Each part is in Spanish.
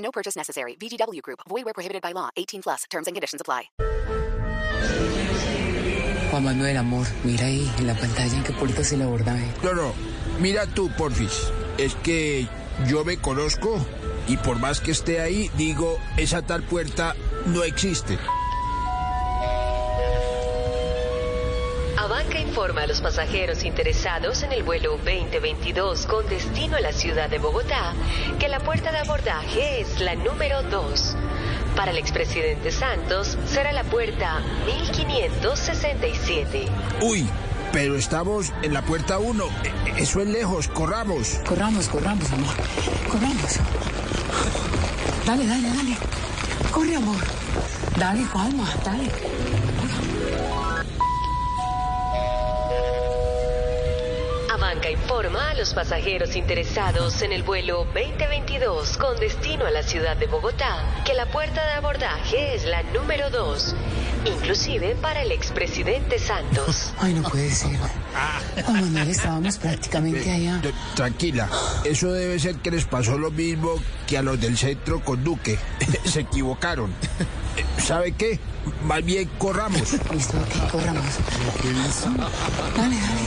No purchase necessary. VGW Group. Void where prohibited by law. 18 plus. Terms and conditions apply. Juan Manuel, amor, mira ahí en la pantalla en qué puerta es el abordaje. No, no, mira tú, porfis. Es que yo me conozco y por más que esté ahí, digo, esa tal puerta no existe. Avanca informa a los pasajeros interesados en el vuelo 2022 con destino a la ciudad de Bogotá que la puerta de abordaje es la número 2. Para el expresidente Santos será la puerta 1567. Uy, pero estamos en la puerta 1. Eso es lejos, corramos. Corramos, corramos, amor. Corramos. Dale, dale, dale. Corre, amor. Dale, calma, dale. Avanca informa a los pasajeros interesados en el vuelo 2022 con destino a la ciudad de Bogotá que la puerta de abordaje es la número 2, inclusive para el expresidente Santos. Ay, no puede ser. Juan Manuel, estábamos prácticamente allá. Tranquila, eso debe ser que les pasó lo mismo que a los del centro con Duque. Se equivocaron. ¿Sabe qué? Más bien corramos. Listo, ok, corramos. Dale, dale.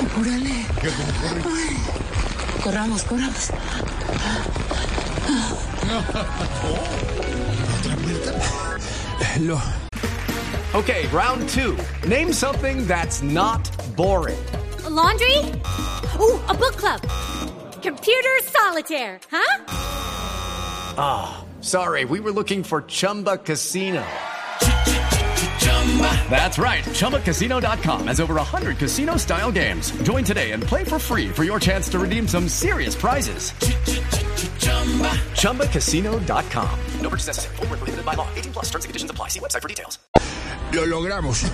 Apúrale. Ay. Corramos, corramos. Lo, Okay, round two. Name something that's not boring. A laundry? Ooh, a book club. Computer solitaire, huh? Ah, Sorry, we were looking for Chumba Casino. That's right. ChumbaCasino.com has over 100 casino style games. Join today and play for free for your chance to redeem some serious prizes. ChumbaCasino.com. No purchase necessary. Void where prohibited by law. 18 plus terms and conditions apply. See website for details. lo logramos.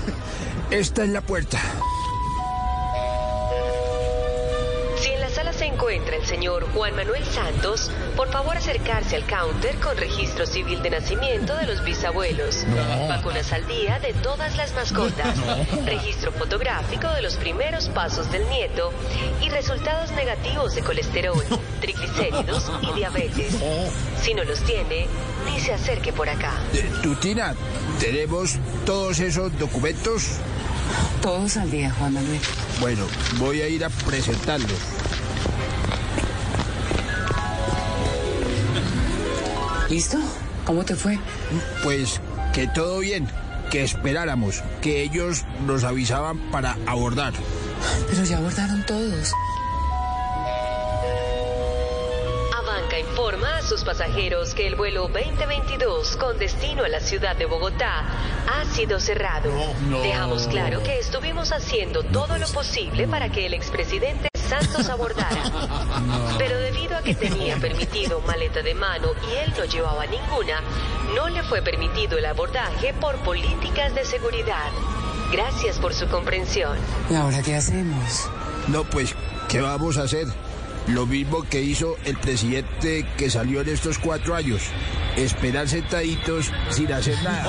Esta es la puerta. Se encuentra el señor Juan Manuel Santos, por favor acercarse al counter con registro civil de nacimiento de los bisabuelos, vacunas al día de todas las mascotas, registro fotográfico de los primeros pasos del nieto y resultados negativos de colesterol, triglicéridos y diabetes. Si no los tiene, ni se acerque por acá. Eh, Tutina, ¿tenemos todos esos documentos? Todos al día, Juan Manuel. Bueno, voy a ir a presentarlos. ¿Listo? ¿Cómo te fue? Pues que todo bien, que esperáramos, que ellos nos avisaban para abordar. Pero ya abordaron todos. Avanca informa a sus pasajeros que el vuelo 2022 con destino a la ciudad de Bogotá ha sido cerrado. Dejamos claro que estuvimos haciendo todo lo posible para que el expresidente Santos abordara. Pero debido a que tenía permitido maleta de mano y él no llevaba ninguna, no le fue permitido el abordaje por políticas de seguridad. Gracias por su comprensión. ¿Y ahora qué hacemos? No, pues, ¿qué vamos a hacer? Lo mismo que hizo el presidente que salió en estos cuatro años. Esperar sentaditos sin hacer nada.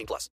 18 plus.